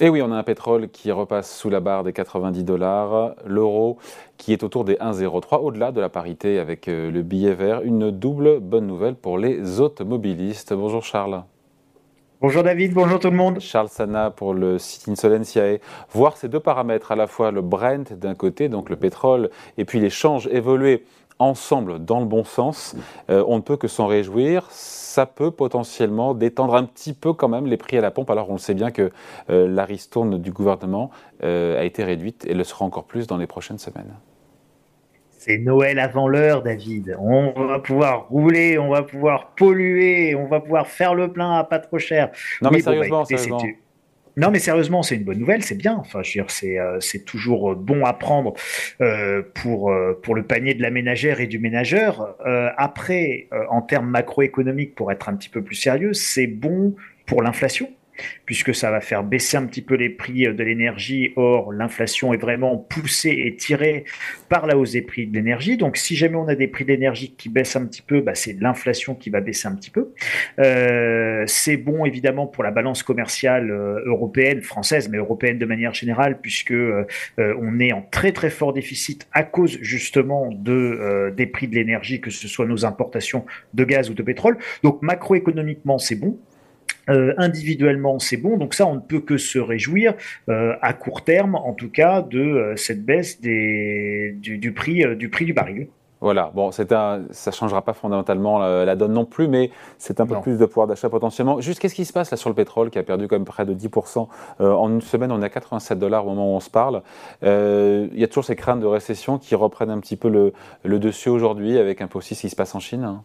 Et oui, on a un pétrole qui repasse sous la barre des 90 dollars, l'euro qui est autour des 1,03, au-delà de la parité avec euh, le billet vert. Une double bonne nouvelle pour les automobilistes. Bonjour Charles. Bonjour David, bonjour tout le monde. Charles Sana pour le site Insolentiae. Voir ces deux paramètres, à la fois le Brent d'un côté, donc le pétrole, et puis l'échange évoluer ensemble dans le bon sens, euh, on ne peut que s'en réjouir. Ça peut potentiellement détendre un petit peu quand même les prix à la pompe. Alors on le sait bien que euh, la ristourne du gouvernement euh, a été réduite et le sera encore plus dans les prochaines semaines. C'est Noël avant l'heure, David. On va pouvoir rouler, on va pouvoir polluer, on va pouvoir faire le plein à pas trop cher. Non mais bah, sérieusement, sérieusement. Non, mais sérieusement, c'est une bonne nouvelle, c'est bien. Enfin, je veux dire, c'est euh, c'est toujours bon à prendre euh, pour euh, pour le panier de la ménagère et du ménageur. Euh, après, en termes macroéconomiques, pour être un petit peu plus sérieux, c'est bon pour l'inflation puisque ça va faire baisser un petit peu les prix de l'énergie. Or, l'inflation est vraiment poussée et tirée par la hausse des prix de l'énergie. Donc, si jamais on a des prix d'énergie qui baissent un petit peu, bah, c'est l'inflation qui va baisser un petit peu. Euh, c'est bon, évidemment, pour la balance commerciale euh, européenne, française, mais européenne de manière générale, puisque euh, on est en très très fort déficit à cause justement de, des prix de l'énergie, que ce soit nos importations de gaz ou de pétrole. Donc, macroéconomiquement, c'est bon. Euh, individuellement, c'est bon. Donc ça, on ne peut que se réjouir euh, à court terme, en tout cas, de euh, cette baisse des, du, prix, du prix du baril. Voilà, bon, ça ne changera pas fondamentalement la, donne non plus, mais c'est un peu plus de pouvoir d'achat potentiellement. Juste, qu'est-ce qui se passe là sur le pétrole qui a perdu quand même près de 10% En une semaine, on est à 87 dollars au moment où on se parle. Il y a toujours ces craintes de récession qui reprennent un petit peu le, le dessus aujourd'hui avec un peu aussi ce qui se passe en Chine. Hein?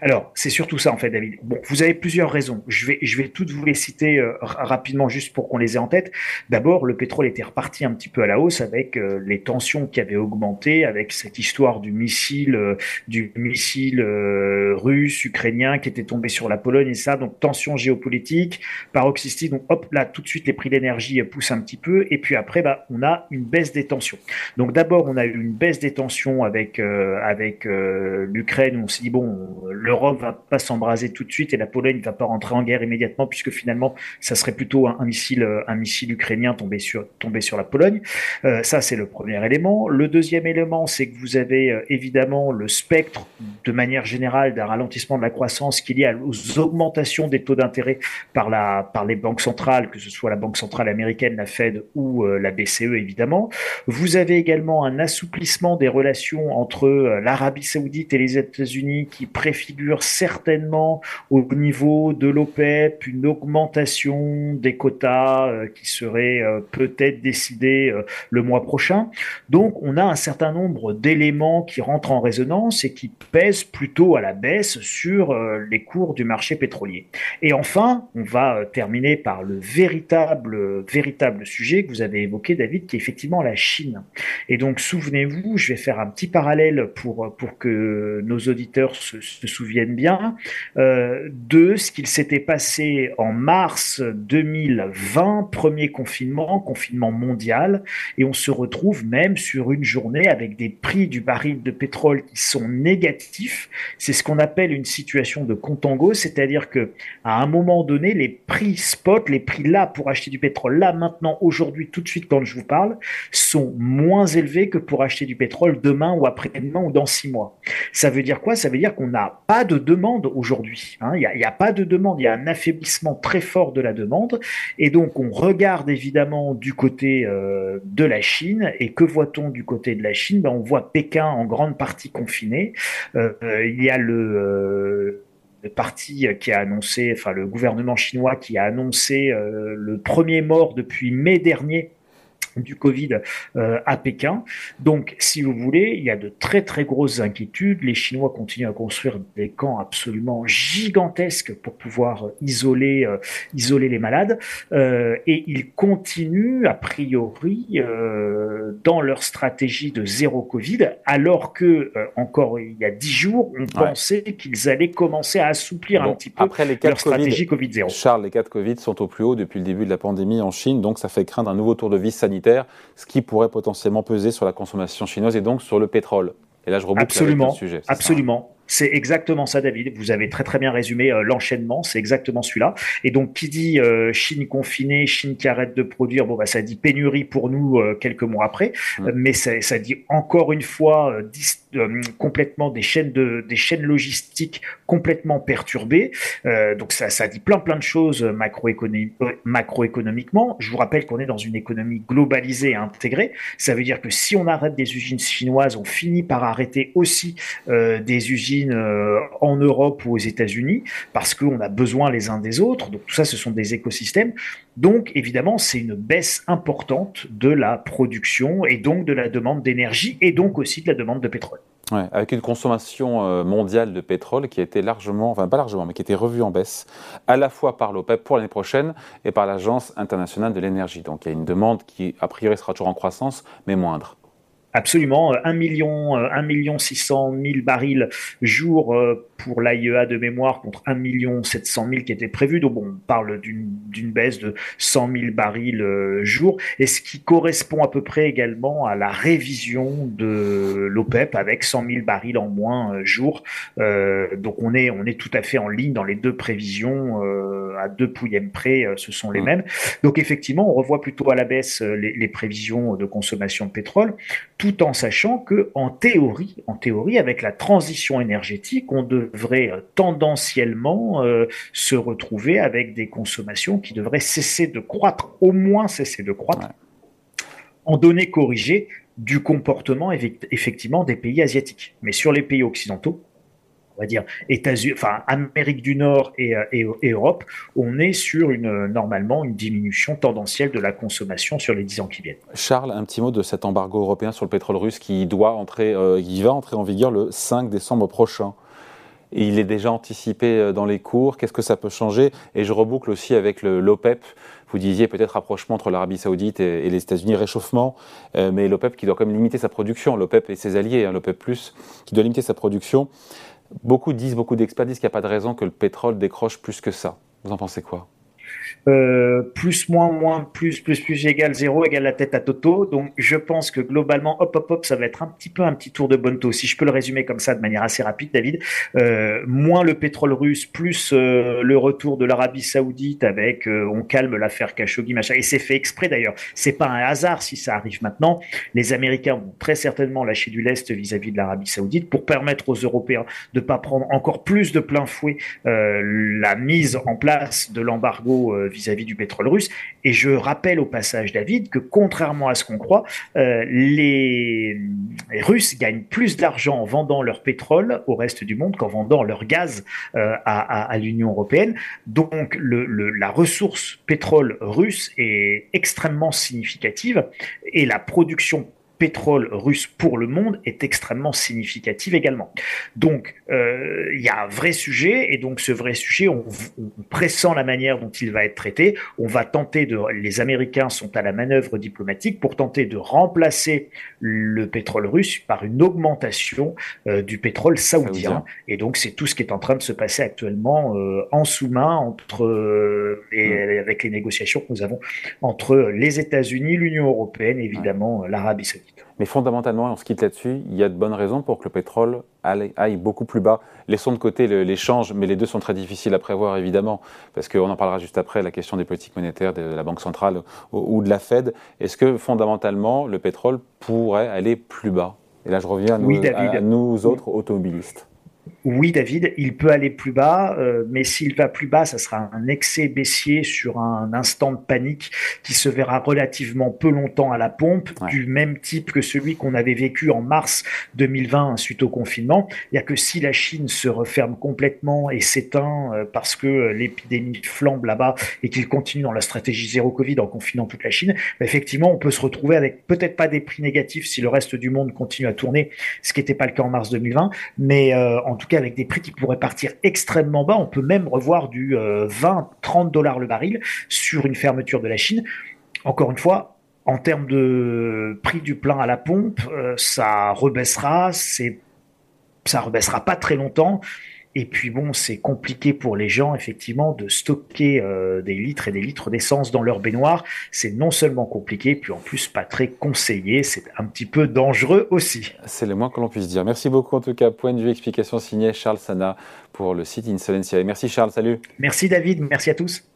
Alors, c'est surtout ça en fait, David. Bon, vous avez plusieurs raisons. Je vais, je vais toutes vous les citer euh, rapidement juste pour qu'on les ait en tête. D'abord, le pétrole était reparti un petit peu à la hausse avec euh, les tensions qui avaient augmenté, avec cette histoire du missile, euh, du missile russe, ukrainien qui était tombé sur la Pologne et ça. Donc, tension géopolitique, paroxystique. Donc, hop, là, tout de suite, les prix d'énergie poussent un petit peu. Et puis après, bah, on a une baisse des tensions. Donc, d'abord, on a eu une baisse des tensions avec avec l'Ukraine. On s'est dit bon l'Europe va pas s'embraser tout de suite et la Pologne va pas rentrer en guerre immédiatement puisque finalement ça serait plutôt un, missile euh, missile ukrainien tombé sur la Pologne. Euh, ça c'est le premier élément. Le deuxième élément c'est que vous avez euh, évidemment le spectre de manière générale d'un ralentissement de la croissance qui est lié aux augmentations des taux d'intérêt par par les banques centrales que ce soit la banque centrale américaine, la Fed ou la BCE évidemment. Vous avez également un assouplissement des relations entre l'Arabie Saoudite et les États-Unis qui préfigure certainement au niveau de l'OPEP une augmentation des quotas euh, qui serait euh, peut-être décidée euh, le mois prochain. Donc on a un certain nombre d'éléments qui rentrent en résonance et qui pèsent plutôt à la baisse sur les cours du marché pétrolier. Et enfin, on va terminer par le véritable, véritable sujet que vous avez évoqué, David, qui est effectivement la Chine. Et donc souvenez-vous, je vais faire un petit parallèle pour, pour que nos auditeurs se, se souviennent bien, euh, de ce qu'il s'était passé en mars 2020, premier confinement, confinement mondial, et on se retrouve même sur une journée avec des prix du baril de pétrole qui sont négatifs. C'est ce qu'on appelle une situation de contango, c'est-à-dire que à un moment donné, les prix spot, les prix là pour acheter du pétrole, là maintenant, aujourd'hui, tout de suite quand je vous parle, sont moins élevés que pour acheter du pétrole demain ou après-demain ou dans six mois. Ça veut dire quoi? Ça veut dire qu'on a pas de demande aujourd'hui. Hein. Il n'y a, pas de demande, il y a un affaiblissement très fort de la demande. Et donc, on regarde évidemment du côté euh, de la Chine. Et que voit-on du côté de la Chine? Ben, On voit Pékin en grande partie confiné. Euh, il y a le parti qui a annoncé, enfin le gouvernement chinois qui a annoncé euh, le premier mort depuis mai dernier du Covid euh, à Pékin. Donc, si vous voulez, il y a de très très grosses inquiétudes. Les Chinois continuent à construire des camps absolument gigantesques pour pouvoir isoler euh, isoler les malades, euh, et ils continuent a priori dans leur stratégie de zéro Covid, alors que encore il y a dix jours, on pensait qu'ils allaient commencer à assouplir un petit peu après les leur stratégie Covid, 0 Charles, les cas de Covid sont au plus haut depuis le début de la pandémie en Chine, donc ça fait craindre un nouveau tour de vis sanitaire ce qui pourrait potentiellement peser sur la consommation chinoise et donc sur le pétrole. Et là, je reboucle absolument, avec le sujet. Absolument. C'est exactement ça, David. Vous avez très très bien résumé euh, l'enchaînement. C'est exactement celui-là. Et donc, qui dit euh, Chine confinée, Chine qui arrête de produire, bon bah ça dit pénurie pour nous euh, quelques mois après. mais ça, ça, dit encore une fois complètement des chaînes de des chaînes logistiques complètement perturbées. donc ça, ça dit plein plein de choses macroéconomiquement. Je vous rappelle qu'on est dans une économie globalisée et intégrée. Ça veut dire que si on arrête des usines chinoises, on finit par arrêter aussi des usines euh, en Europe ou aux États-Unis, parce qu'on a besoin les uns des autres. Donc tout ça, ce sont des écosystèmes. Donc évidemment, c'est une baisse importante de la production et donc de la demande d'énergie et donc aussi de la demande de pétrole. Avec une consommation euh, mondiale de pétrole qui a été largement, enfin pas largement, mais qui a été revue en baisse, à la fois par l'OPEP pour l'année prochaine et par l'Agence internationale de l'énergie. Donc il y a une demande qui, a priori, sera toujours en croissance, mais moindre. Absolument, 1 million, 1 million 600 000 barils jour euh, pour l'AIEA de mémoire contre 1 million 700 000 qui était prévu. Donc on parle d'une baisse de 100 000 barils euh, jour, et ce qui correspond à peu près également à la révision de l'OPEP avec 100 000 barils en moins euh, jour. donc on est, on est tout à fait en ligne dans les deux prévisions à deux pouillèmes près, ce sont les mmh. mêmes. Donc effectivement, on revoit plutôt à la baisse les, les prévisions de consommation de pétrole tout en sachant que en théorie, en théorie, avec la transition énergétique, on devrait euh, tendanciellement euh, se retrouver avec des consommations qui devraient cesser de croître, au moins cesser de croître, en données corrigées du comportement effectivement des pays asiatiques. Mais sur les pays occidentaux, va dire États-Unis, enfin Amérique du Nord et, euh, et, Europe, on est sur une normalement une diminution tendancielle de la consommation sur les dix ans qui viennent. Charles, un petit mot de cet embargo européen sur le pétrole russe qui doit entrer, euh, qui va entrer en vigueur le 5 décembre prochain. il est déjà anticipé euh, dans les cours. Qu'est-ce que ça peut changer? Et je reboucle aussi avec l'OPEP. Vous disiez peut-être rapprochement entre l'Arabie Saoudite et, les États-Unis, réchauffement, mais l'OPEP qui doit quand même limiter sa production. L'OPEP et ses alliés, hein, l'OPEP qui doit limiter sa production. Beaucoup disent, beaucoup d'experts disent qu'il n'y a pas de raison que le pétrole décroche plus que ça. Vous en pensez quoi? Euh, plus, moins, moins, plus, plus, plus égale zéro égale la tête à Toto. Donc, je pense que globalement, hop, hop, hop, ça va être un petit peu un petit tour de Bonto. Si je peux le résumer comme ça de manière assez rapide, David, euh, moins le pétrole russe, plus euh, le retour de l'Arabie Saoudite avec on calme l'affaire Khashoggi, machin. Et c'est fait exprès d'ailleurs. C'est pas un hasard si ça arrive maintenant. Les Américains vont très certainement lâcher du lest vis-à-vis de l'Arabie Saoudite pour permettre aux Européens de pas prendre encore plus de plein fouet la mise en place de l'embargo vis-à-vis du pétrole russe. Et je rappelle au passage, David, que contrairement à ce qu'on croit, euh, les, Russes gagnent plus d'argent en vendant leur pétrole au reste du monde qu'en vendant leur gaz euh, à, l'Union européenne. Donc la ressource pétrole russe est extrêmement significative et la production pétrole russe pour le monde est extrêmement significative également. Donc, euh, il y a un vrai sujet, et donc ce vrai sujet, on, pressent la manière dont il va être traité. On va tenter de, les Américains sont à la manœuvre diplomatique pour tenter de remplacer le pétrole russe par une augmentation euh, du pétrole saoudien. Et donc, c'est tout ce qui est en train de se passer actuellement euh, en sous-main entre et mm. avec les négociations que nous avons entre les États-Unis, l'Union européenne, évidemment, l'Arabie saoudite. Mais fondamentalement, on se quitte là-dessus, il y a de bonnes raisons pour que le pétrole aille, beaucoup plus bas. Laissons de côté l'échange, mais les deux sont très difficiles à prévoir, évidemment, parce qu'on en parlera juste après, la question des politiques monétaires de la Banque centrale ou de la Fed. Est-ce que fondamentalement, le pétrole pourrait aller plus bas? Et là, je reviens à nous autres automobilistes. Oui, David, il peut aller plus bas, euh, mais s'il va plus bas, ça sera un excès baissier sur un instant de panique qui se verra relativement peu longtemps à la pompe, du même type que celui qu'on avait vécu en mars 2020 suite au confinement. Il n'y a que si la Chine se referme complètement et s'éteint euh, parce que euh, l'épidémie flambe là-bas et qu'il continue dans la stratégie zéro Covid en confinant toute la Chine, bah, effectivement, on peut se retrouver avec peut-être pas des prix négatifs si le reste du monde continue à tourner, ce qui n'était pas le cas en mars 2020, mais en tout cas avec des prix qui pourraient partir extrêmement bas. On peut même revoir du 20, euh, 30 dollars le baril sur une fermeture de la Chine. Encore une fois, en termes de prix du plein à la pompe, euh, ça rebaissera, ça rebaissera pas très longtemps. Et puis bon, c'est compliqué pour les gens, effectivement, de stocker euh, des litres et des litres d'essence dans leur baignoire. C'est non seulement compliqué, puis en plus pas très conseillé. C'est un petit peu dangereux aussi. C'est le moins que l'on puisse dire. Merci beaucoup en tout cas. Point de vue, explication signée Charles Sana pour le site Insolentiae. Merci Charles, salut. Merci David, merci à tous.